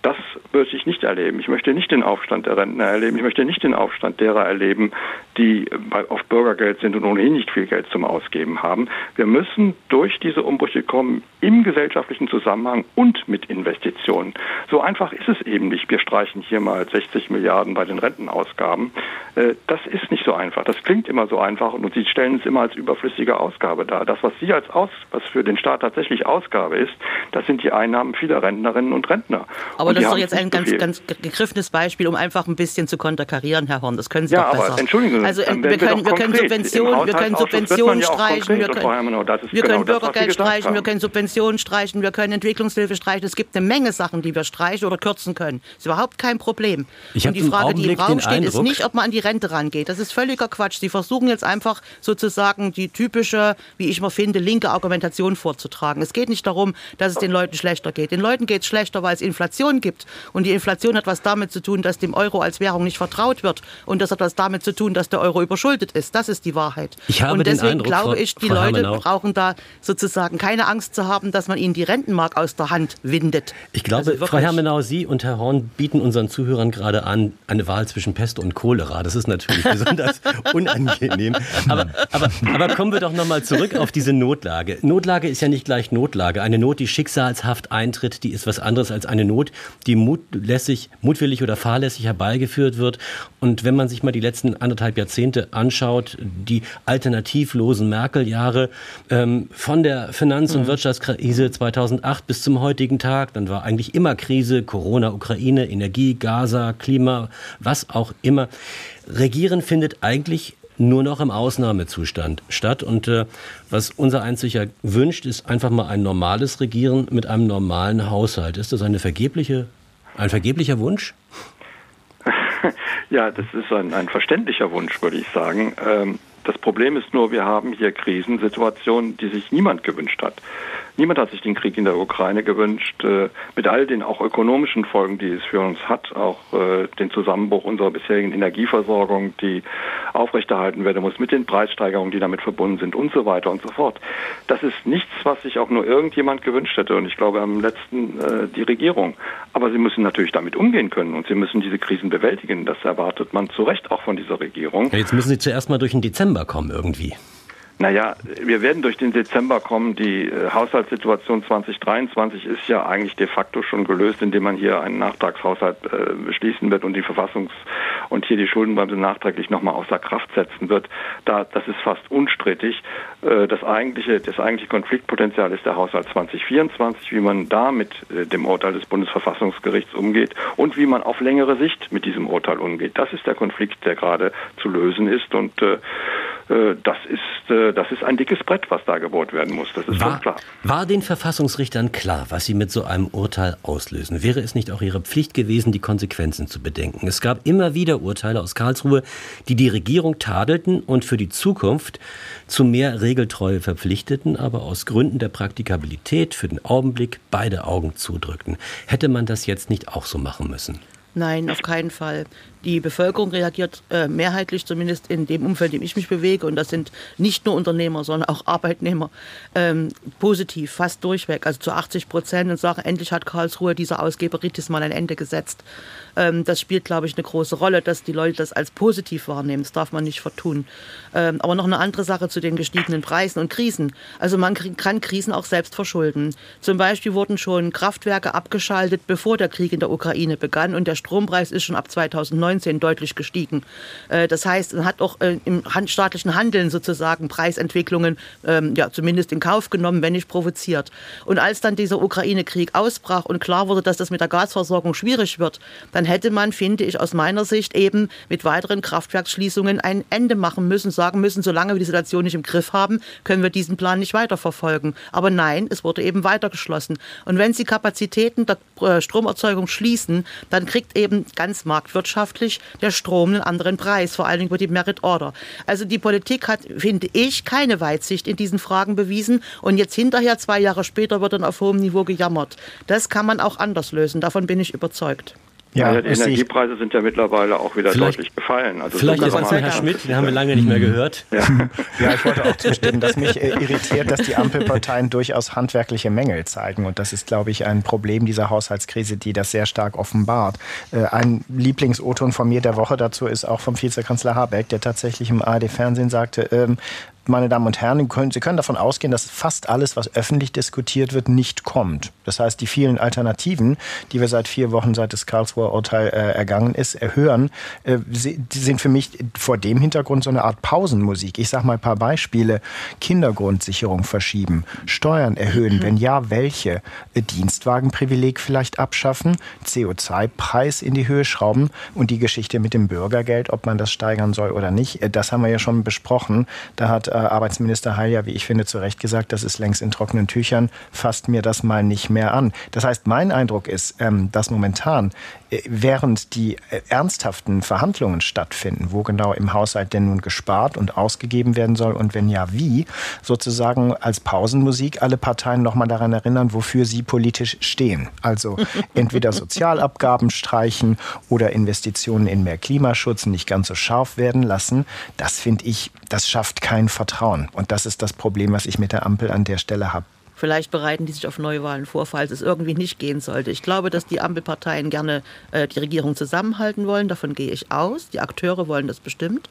Das möchte ich nicht erleben. Ich möchte nicht den Aufstand der Rentner erleben. Ich möchte nicht den Aufstand derer erleben, die auf Bürgergeld sind und ohnehin nicht viel Geld zum Ausgeben haben. Wir müssen durch diese Umbrüche kommen im gesellschaftlichen Zusammenhang und mit Investitionen. So einfach ist es eben nicht. Wir streichen hier mal 60 Milliarden bei den Rentenausgaben. Äh, das ist nicht so einfach. Das klingt immer so einfach und Sie stellen es immer als überflüssige Ausgabe dar. Das, was Sie als Aus, was für den Staat tatsächlich Ausgabe ist, das sind die Einnahmen vieler Rentnerinnen und Rentner. Aber aber das ist doch jetzt ein ganz, ganz gegriffenes Beispiel, um einfach ein bisschen zu konterkarieren, Herr Horn. Das können Sie ja, doch besser. Aber, entschuldigen Sie, also wir, können, wir können Subventionen, wir können Subventionen streichen, wir können, wir können genau Bürgergeld das, streichen, wir können Subventionen streichen, wir können Entwicklungshilfe streichen. Es gibt eine Menge Sachen, die wir streichen oder kürzen können. Das ist überhaupt kein Problem. Ich Und die Frage, die im Raum steht, ist nicht, ob man an die Rente rangeht. Das ist völliger Quatsch. Sie versuchen jetzt einfach sozusagen die typische, wie ich mal finde, linke Argumentation vorzutragen. Es geht nicht darum, dass es den Leuten schlechter geht. Den Leuten geht es schlechter, weil es Inflation gibt. Und die Inflation hat was damit zu tun, dass dem Euro als Währung nicht vertraut wird. Und das hat was damit zu tun, dass der Euro überschuldet ist. Das ist die Wahrheit. Ich habe und deswegen Eindruck, glaube ich, die Frau Leute Hermenau. brauchen da sozusagen keine Angst zu haben, dass man ihnen die Rentenmark aus der Hand windet. Ich glaube, also Frau Hermenau, Sie und Herr Horn bieten unseren Zuhörern gerade an, eine Wahl zwischen Pest und Cholera. Das ist natürlich besonders unangenehm. Aber, aber, aber kommen wir doch nochmal zurück auf diese Notlage. Notlage ist ja nicht gleich Notlage. Eine Not, die schicksalshaft eintritt, die ist was anderes als eine Not, die mutlässig, mutwillig oder fahrlässig herbeigeführt wird. Und wenn man sich mal die letzten anderthalb Jahrzehnte anschaut, die alternativlosen Merkel-Jahre ähm, von der Finanz- und mhm. Wirtschaftskrise 2008 bis zum heutigen Tag, dann war eigentlich immer Krise, Corona, Ukraine, Energie, Gaza, Klima, was auch immer. Regieren findet eigentlich nur noch im Ausnahmezustand statt. Und äh, was unser Einziger wünscht, ist einfach mal ein normales Regieren mit einem normalen Haushalt. Ist das eine vergebliche, ein vergeblicher Wunsch? Ja, das ist ein, ein verständlicher Wunsch, würde ich sagen. Ähm, Das Problem ist nur, wir haben hier Krisensituationen, die sich niemand gewünscht hat. Niemand hat sich den Krieg in der Ukraine gewünscht, äh, mit all den auch ökonomischen Folgen, die es für uns hat, auch äh, den Zusammenbruch unserer bisherigen Energieversorgung, die aufrechterhalten werden muss, mit den Preissteigerungen, die damit verbunden sind und so weiter und so fort. Das ist nichts, was sich auch nur irgendjemand gewünscht hätte und ich glaube am letzten äh, die Regierung. Aber sie müssen natürlich damit umgehen können und sie müssen diese Krisen bewältigen. Das erwartet man zu Recht auch von dieser Regierung. Jetzt müssen Sie zuerst mal durch den Dezember kommen irgendwie. Naja, wir werden durch den Dezember kommen. Die äh, Haushaltssituation 2023 ist ja eigentlich de facto schon gelöst, indem man hier einen Nachtragshaushalt äh, beschließen wird und die Verfassungs- und hier die Schuldenbremse nachträglich nochmal außer Kraft setzen wird. Da, das ist fast unstrittig. Äh, das eigentliche, das eigentliche Konfliktpotenzial ist der Haushalt 2024, wie man da mit äh, dem Urteil des Bundesverfassungsgerichts umgeht und wie man auf längere Sicht mit diesem Urteil umgeht. Das ist der Konflikt, der gerade zu lösen ist und äh, das ist, äh, das ist ein dickes Brett, was da gebohrt werden muss. Das ist war, klar. War den Verfassungsrichtern klar, was sie mit so einem Urteil auslösen? Wäre es nicht auch ihre Pflicht gewesen, die Konsequenzen zu bedenken? Es gab immer wieder Urteile aus Karlsruhe, die die Regierung tadelten und für die Zukunft zu mehr Regeltreue verpflichteten, aber aus Gründen der Praktikabilität für den Augenblick beide Augen zudrückten. Hätte man das jetzt nicht auch so machen müssen? Nein, auf keinen Fall die Bevölkerung reagiert äh, mehrheitlich, zumindest in dem Umfeld, in dem ich mich bewege, und das sind nicht nur Unternehmer, sondern auch Arbeitnehmer, ähm, positiv, fast durchweg, also zu 80 Prozent und sagen, endlich hat Karlsruhe dieser Ausgeberitis mal ein Ende gesetzt. Ähm, das spielt, glaube ich, eine große Rolle, dass die Leute das als positiv wahrnehmen. Das darf man nicht vertun. Ähm, aber noch eine andere Sache zu den gestiegenen Preisen und Krisen. Also man kann Krisen auch selbst verschulden. Zum Beispiel wurden schon Kraftwerke abgeschaltet, bevor der Krieg in der Ukraine begann und der Strompreis ist schon ab 2009 2019 deutlich gestiegen. Äh, das heißt, man hat auch äh, im staatlichen Handeln sozusagen Preisentwicklungen ähm, ja, zumindest in Kauf genommen, wenn nicht provoziert. Und als dann dieser Ukraine-Krieg ausbrach und klar wurde, dass das mit der Gasversorgung schwierig wird, dann hätte man, finde ich, aus meiner Sicht eben mit weiteren Kraftwerksschließungen ein Ende machen müssen, sagen müssen, solange wir die Situation nicht im Griff haben, können wir diesen Plan nicht weiterverfolgen. Aber nein, es wurde eben weiter geschlossen. Und wenn Sie Kapazitäten der äh, Stromerzeugung schließen, dann kriegt eben ganz marktwirtschaftlich wirklich der Strom einen anderen Preis, vor allen Dingen über die Merit Order. Also die Politik hat, finde ich, keine Weitsicht in diesen Fragen bewiesen und jetzt hinterher, zwei Jahre später, wird dann auf hohem Niveau gejammert. Das kann man auch anders lösen, davon bin ich überzeugt. Ja, ja die Energiepreise sind ja mittlerweile auch wieder deutlich gefallen. Also vielleicht jetzt mal Herr Schmidt, den haben wir lange nicht mehr gehört. Ja, ja ich wollte auch zustimmen, dass mich äh, irritiert, dass die Ampelparteien durchaus handwerkliche Mängel zeigen. Und das ist, glaube ich, ein Problem dieser Haushaltskrise, die das sehr stark offenbart. Äh, ein Lieblingsoton von mir der Woche dazu ist auch vom Vizekanzler Habeck, der tatsächlich im ARD-Fernsehen sagte, ähm, meine Damen und Herren, Sie können davon ausgehen, dass fast alles, was öffentlich diskutiert wird, nicht kommt. Das heißt, die vielen Alternativen, die wir seit vier Wochen seit das Karlsruher Urteil äh, ergangen ist, erhören, äh, sind für mich vor dem Hintergrund so eine Art Pausenmusik. Ich sage mal ein paar Beispiele. Kindergrundsicherung verschieben, Steuern erhöhen, wenn ja, welche? Dienstwagenprivileg vielleicht abschaffen, CO2-Preis in die Höhe schrauben und die Geschichte mit dem Bürgergeld, ob man das steigern soll oder nicht, äh, das haben wir ja schon besprochen. Da hat äh, Arbeitsminister Heil ja, wie ich finde, zu Recht gesagt, das ist längst in trockenen Tüchern, fasst mir das mal nicht mehr an. Das heißt, mein Eindruck ist, ähm, dass momentan, äh, während die äh, ernsthaften Verhandlungen stattfinden, wo genau im Haushalt denn nun gespart und ausgegeben werden soll und wenn ja, wie, sozusagen als Pausenmusik alle Parteien nochmal daran erinnern, wofür sie politisch stehen. Also entweder Sozialabgaben streichen oder Investitionen in mehr Klimaschutz nicht ganz so scharf werden lassen. Das finde ich, das schafft kein Vertrauen. Und das ist das Problem, was ich mit der Ampel an der Stelle habe. Vielleicht bereiten die sich auf Neuwahlen vor, falls es irgendwie nicht gehen sollte. Ich glaube, dass die Ampelparteien gerne äh, die Regierung zusammenhalten wollen. Davon gehe ich aus. Die Akteure wollen das bestimmt.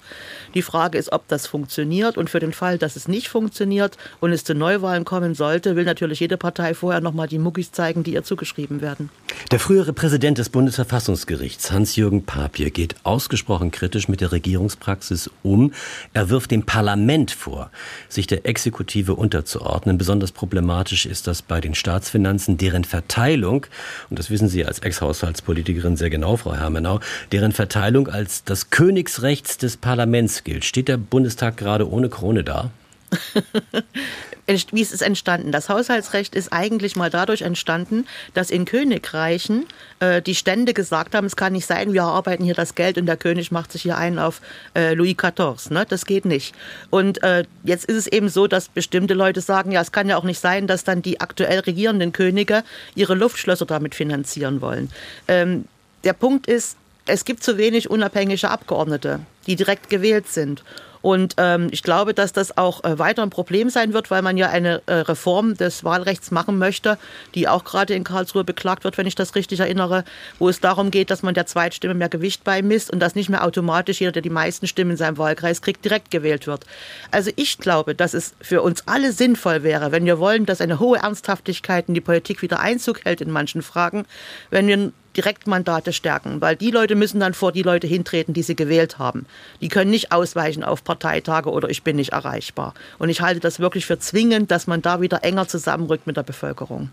Die Frage ist, ob das funktioniert. Und für den Fall, dass es nicht funktioniert und es zu Neuwahlen kommen sollte, will natürlich jede Partei vorher noch mal die Muckis zeigen, die ihr zugeschrieben werden. Der frühere Präsident des Bundesverfassungsgerichts, Hans-Jürgen Papier, geht ausgesprochen kritisch mit der Regierungspraxis um. Er wirft dem Parlament vor, sich der Exekutive unterzuordnen. Besonders problematisch problematisch ist das bei den Staatsfinanzen, deren Verteilung, und das wissen Sie als Ex-Haushaltspolitikerin sehr genau, Frau Hermenau, deren Verteilung als das Königsrechts des Parlaments gilt. Steht der Bundestag gerade ohne Krone da? Wie ist es entstanden? Das Haushaltsrecht ist eigentlich mal dadurch entstanden, dass in Königreichen äh, die Stände gesagt haben, es kann nicht sein, wir arbeiten hier das Geld und der König macht sich hier ein auf äh, Louis XIV. Ne? Das geht nicht. Und äh, jetzt ist es eben so, dass bestimmte Leute sagen, ja, es kann ja auch nicht sein, dass dann die aktuell regierenden Könige ihre Luftschlösser damit finanzieren wollen. Ähm, der Punkt ist, es gibt zu wenig unabhängige Abgeordnete, die direkt gewählt sind. Und ähm, ich glaube, dass das auch äh, weiter ein Problem sein wird, weil man ja eine äh, Reform des Wahlrechts machen möchte, die auch gerade in Karlsruhe beklagt wird, wenn ich das richtig erinnere, wo es darum geht, dass man der Zweitstimme mehr Gewicht beimisst und dass nicht mehr automatisch jeder, der die meisten Stimmen in seinem Wahlkreis kriegt, direkt gewählt wird. Also ich glaube, dass es für uns alle sinnvoll wäre, wenn wir wollen, dass eine hohe Ernsthaftigkeit in die Politik wieder Einzug hält in manchen Fragen, wenn wir Direktmandate stärken, weil die Leute müssen dann vor die Leute hintreten, die sie gewählt haben. Die können nicht ausweichen auf Parteitage oder ich bin nicht erreichbar. Und ich halte das wirklich für zwingend, dass man da wieder enger zusammenrückt mit der Bevölkerung.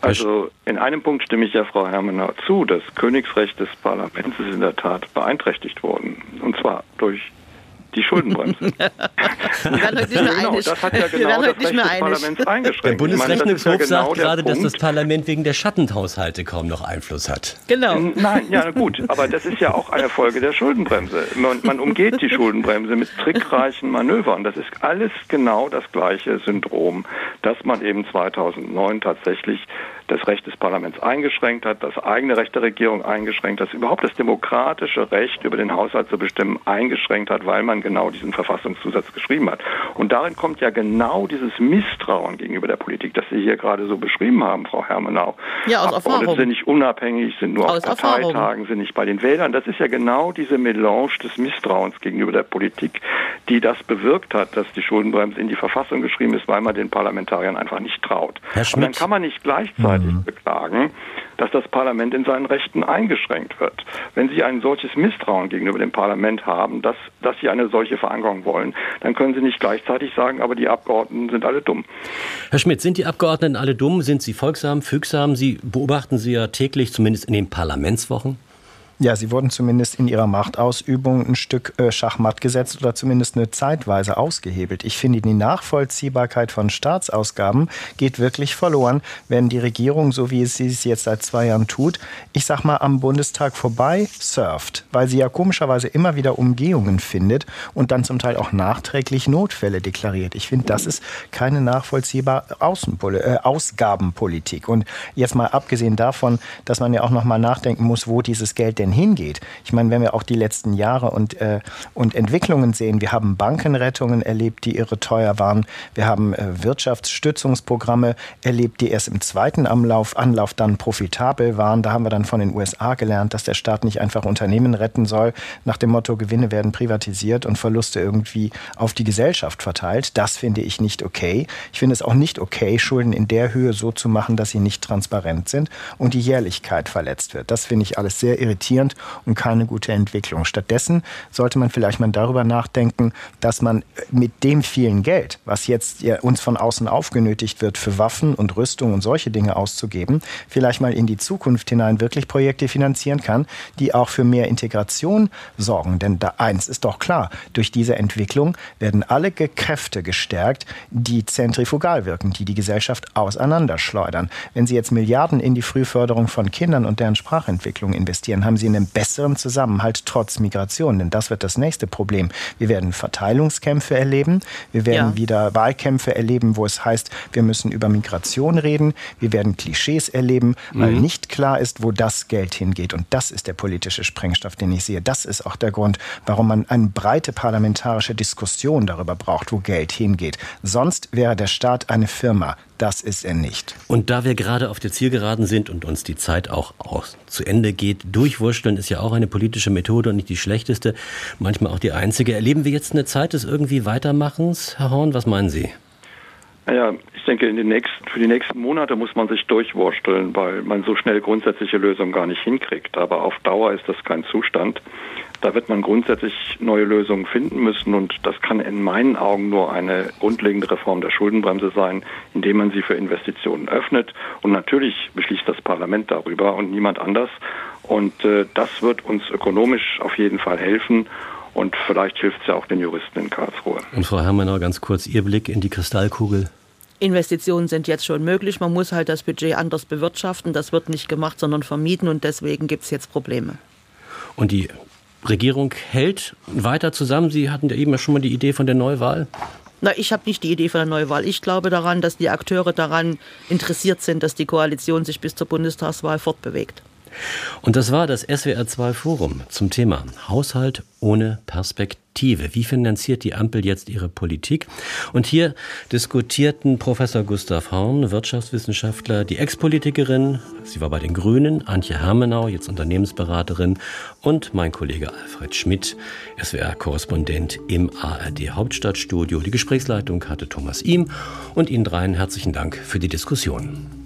Also in einem Punkt stimme ich ja Frau Hermenau zu. Das Königsrecht des Parlaments ist in der Tat beeinträchtigt worden. Und zwar durch die Schuldenbremse. Wir werden heute nicht mehr genau, einig. das hat ja genau das Recht des Parlaments eingeschränkt. Der Bundesrechnungshof ja sagt genau gerade, dass das Parlament wegen der Schattenhaushalte kaum noch Einfluss hat. Genau. Nein, ja gut, aber das ist ja auch eine Folge der Schuldenbremse. Man, man umgeht die Schuldenbremse mit trickreichen Manövern. Das ist alles genau das gleiche Syndrom, dass man eben 2009 tatsächlich das Recht des Parlaments eingeschränkt hat, das eigene Recht der Regierung eingeschränkt hat, überhaupt das demokratische Recht über den Haushalt zu bestimmen eingeschränkt hat, weil man genau diesen Verfassungszusatz geschrieben hat. Und darin kommt ja genau dieses Misstrauen gegenüber der Politik, das Sie hier gerade so beschrieben haben, Frau Hermenau. Ja, aus Abgeordnete Erfahrung. sind nicht unabhängig, sind nur Aus auf Erfahrung. Parteitagen, sind nicht bei den Wählern. Das ist ja genau diese Melange des Misstrauens gegenüber der Politik, die das bewirkt hat, dass die Schuldenbremse in die Verfassung geschrieben ist, weil man den Parlamentariern einfach nicht traut. Herr Und dann Schmidt. kann man nicht gleichzeitig beklagen, dass das Parlament in seinen Rechten eingeschränkt wird. Wenn Sie ein solches Misstrauen gegenüber dem Parlament haben, dass, dass Sie eine solche Verankerung wollen, dann können Sie nicht gleichzeitig sagen, aber die Abgeordneten sind alle dumm. Herr Schmidt, sind die Abgeordneten alle dumm? Sind sie folgsam, fügsam? Sie beobachten sie ja täglich, zumindest in den Parlamentswochen. Ja, sie wurden zumindest in ihrer Machtausübung ein Stück äh, Schachmatt gesetzt oder zumindest eine Zeitweise ausgehebelt. Ich finde, die Nachvollziehbarkeit von Staatsausgaben geht wirklich verloren, wenn die Regierung, so wie sie es jetzt seit zwei Jahren tut, ich sag mal, am Bundestag vorbei surft, weil sie ja komischerweise immer wieder Umgehungen findet und dann zum Teil auch nachträglich Notfälle deklariert. Ich finde, das ist keine nachvollziehbare Außenpoli äh, Ausgabenpolitik. Und jetzt mal abgesehen davon, dass man ja auch noch mal nachdenken muss, wo dieses Geld denn hingeht. Ich meine, wenn wir auch die letzten Jahre und, äh, und Entwicklungen sehen, wir haben Bankenrettungen erlebt, die irre teuer waren. Wir haben äh, Wirtschaftsstützungsprogramme erlebt, die erst im zweiten Anlauf, Anlauf dann profitabel waren. Da haben wir dann von den USA gelernt, dass der Staat nicht einfach Unternehmen retten soll, nach dem Motto, Gewinne werden privatisiert und Verluste irgendwie auf die Gesellschaft verteilt. Das finde ich nicht okay. Ich finde es auch nicht okay, Schulden in der Höhe so zu machen, dass sie nicht transparent sind und die Jährlichkeit verletzt wird. Das finde ich alles sehr irritierend und keine gute Entwicklung. Stattdessen sollte man vielleicht mal darüber nachdenken, dass man mit dem vielen Geld, was jetzt uns von außen aufgenötigt wird, für Waffen und Rüstung und solche Dinge auszugeben, vielleicht mal in die Zukunft hinein wirklich Projekte finanzieren kann, die auch für mehr Integration sorgen. Denn da eins ist doch klar, durch diese Entwicklung werden alle Kräfte gestärkt, die zentrifugal wirken, die die Gesellschaft auseinanderschleudern. Wenn Sie jetzt Milliarden in die Frühförderung von Kindern und deren Sprachentwicklung investieren, haben Sie einen besseren Zusammenhalt trotz Migration. Denn das wird das nächste Problem. Wir werden Verteilungskämpfe erleben. Wir werden Ja. wieder Wahlkämpfe erleben, wo es heißt, wir müssen über Migration reden. Wir werden Klischees erleben, weil nicht klar ist, wo das Geld hingeht. Und das ist der politische Sprengstoff, den ich sehe. Das ist auch der Grund, warum man eine breite parlamentarische Diskussion darüber braucht, wo Geld hingeht. Sonst wäre der Staat eine Firma. Das ist er nicht. Und da wir gerade auf der Zielgeraden sind und uns die Zeit auch aus zu Ende geht, durchwursteln ist ja auch eine politische Methode und nicht die schlechteste, manchmal auch die einzige. Erleben wir jetzt eine Zeit des irgendwie Weitermachens, Herr Horn? Was meinen Sie? Naja, ich denke, in den nächsten, für die nächsten Monate muss man sich durchwursteln, weil man so schnell grundsätzliche Lösungen gar nicht hinkriegt. Aber auf Dauer ist das kein Zustand. Da wird man grundsätzlich neue Lösungen finden müssen und das kann in meinen Augen nur eine grundlegende Reform der Schuldenbremse sein, indem man sie für Investitionen öffnet. Und natürlich beschließt das Parlament darüber und niemand anders. Und äh, das wird uns ökonomisch auf jeden Fall helfen. Und vielleicht hilft es ja auch den Juristen in Karlsruhe. Und Frau Herrmanner, ganz kurz Ihr Blick in die Kristallkugel. Investitionen sind jetzt schon möglich. Man muss halt das Budget anders bewirtschaften. Das wird nicht gemacht, sondern vermieden. Und deswegen gibt es jetzt Probleme. Und die Regierung hält weiter zusammen. Sie hatten ja eben schon mal die Idee von der Neuwahl. Na, ich habe nicht die Idee von der Neuwahl. Ich glaube daran, dass die Akteure daran interessiert sind, dass die Koalition sich bis zur Bundestagswahl fortbewegt. Und das war das SWR2 Forum zum Thema Haushalt ohne Perspektive. Wie finanziert die Ampel jetzt ihre Politik? Und hier diskutierten Professor Gustav Horn, Wirtschaftswissenschaftler, die Ex-Politikerin, sie war bei den Grünen, Antje Hermenau, jetzt Unternehmensberaterin, und mein Kollege Alfred Schmidt, SWR-Korrespondent im ARD Hauptstadtstudio. Die Gesprächsleitung hatte Thomas Ihm und Ihnen dreien herzlichen Dank für die Diskussion.